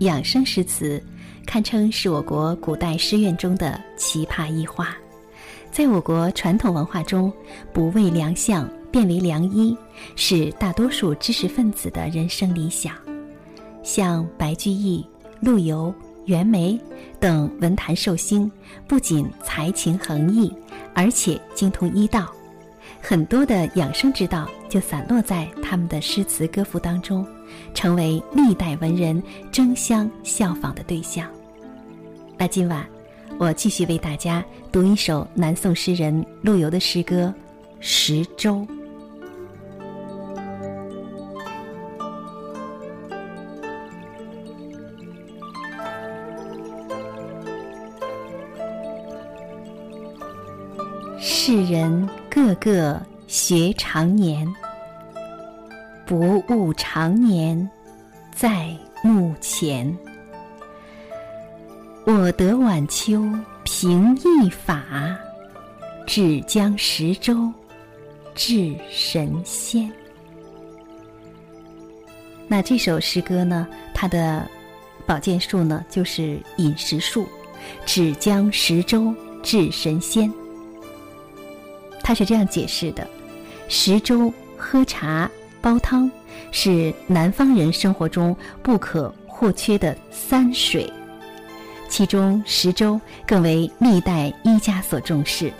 养生诗词，堪称是我国古代诗苑中的奇葩一花。在我国传统文化中，不为良相，便为良医，是大多数知识分子的人生理想。像白居易、陆游、袁枚等文坛寿星，不仅才情横溢，而且精通医道。很多的养生之道就散落在他们的诗词歌赋当中，成为历代文人争相效仿的对象。那今晚，我继续为大家读一首南宋诗人陆游的诗歌《十洲》。世人个个学长年，不务长年在目前。我得晚秋平易法，只将十洲治神仙。那这首诗歌呢？它的保健术呢，就是饮食术，只将十洲治神仙。他是这样解释的：十粥、喝茶、煲汤，是南方人生活中不可或缺的三水，其中食粥更为历代医家所重视。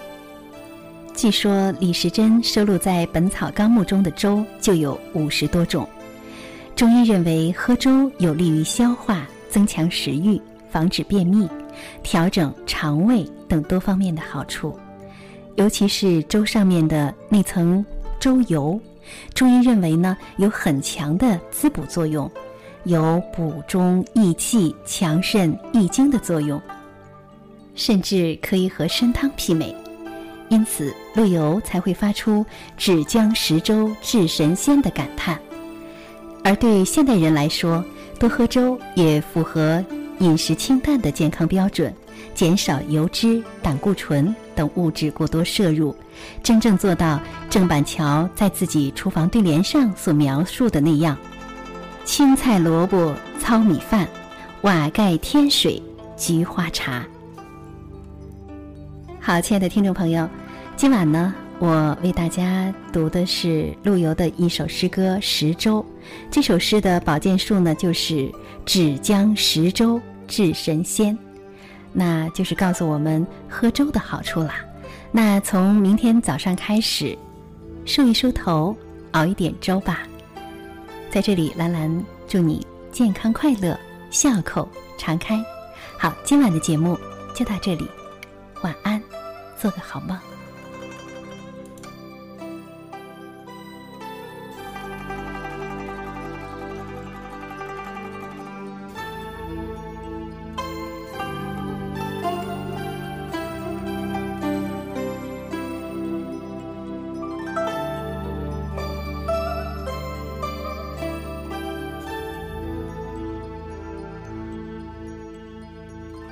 据说李时珍收录在《本草纲目》中的粥就有五十多种。中医认为喝粥有利于消化、增强食欲、防止便秘、调整肠胃等多方面的好处。尤其是粥上面的那层粥油，中医认为呢有很强的滋补作用，有补中益气、强肾益精的作用，甚至可以和参汤媲美。因此，陆游才会发出“只将食粥治神仙”的感叹。而对现代人来说，多喝粥也符合饮食清淡的健康标准。减少油脂、胆固醇等物质过多摄入，真正做到郑板桥在自己厨房对联上所描述的那样：青菜萝卜糙米饭，瓦盖天水菊花茶。好，亲爱的听众朋友，今晚呢，我为大家读的是陆游的一首诗歌《十洲》。这首诗的保健术呢，就是只将十洲治神仙。那就是告诉我们喝粥的好处啦。那从明天早上开始，梳一梳头，熬一点粥吧。在这里，兰兰祝你健康快乐，笑口常开。好，今晚的节目就到这里，晚安，做个好梦。